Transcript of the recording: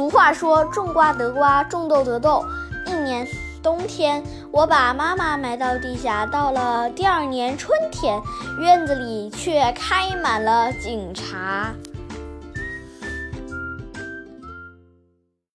俗话说种瓜得瓜种豆得豆。一年冬天我把妈妈埋到地下到了第二年春天院子里却开满了警察。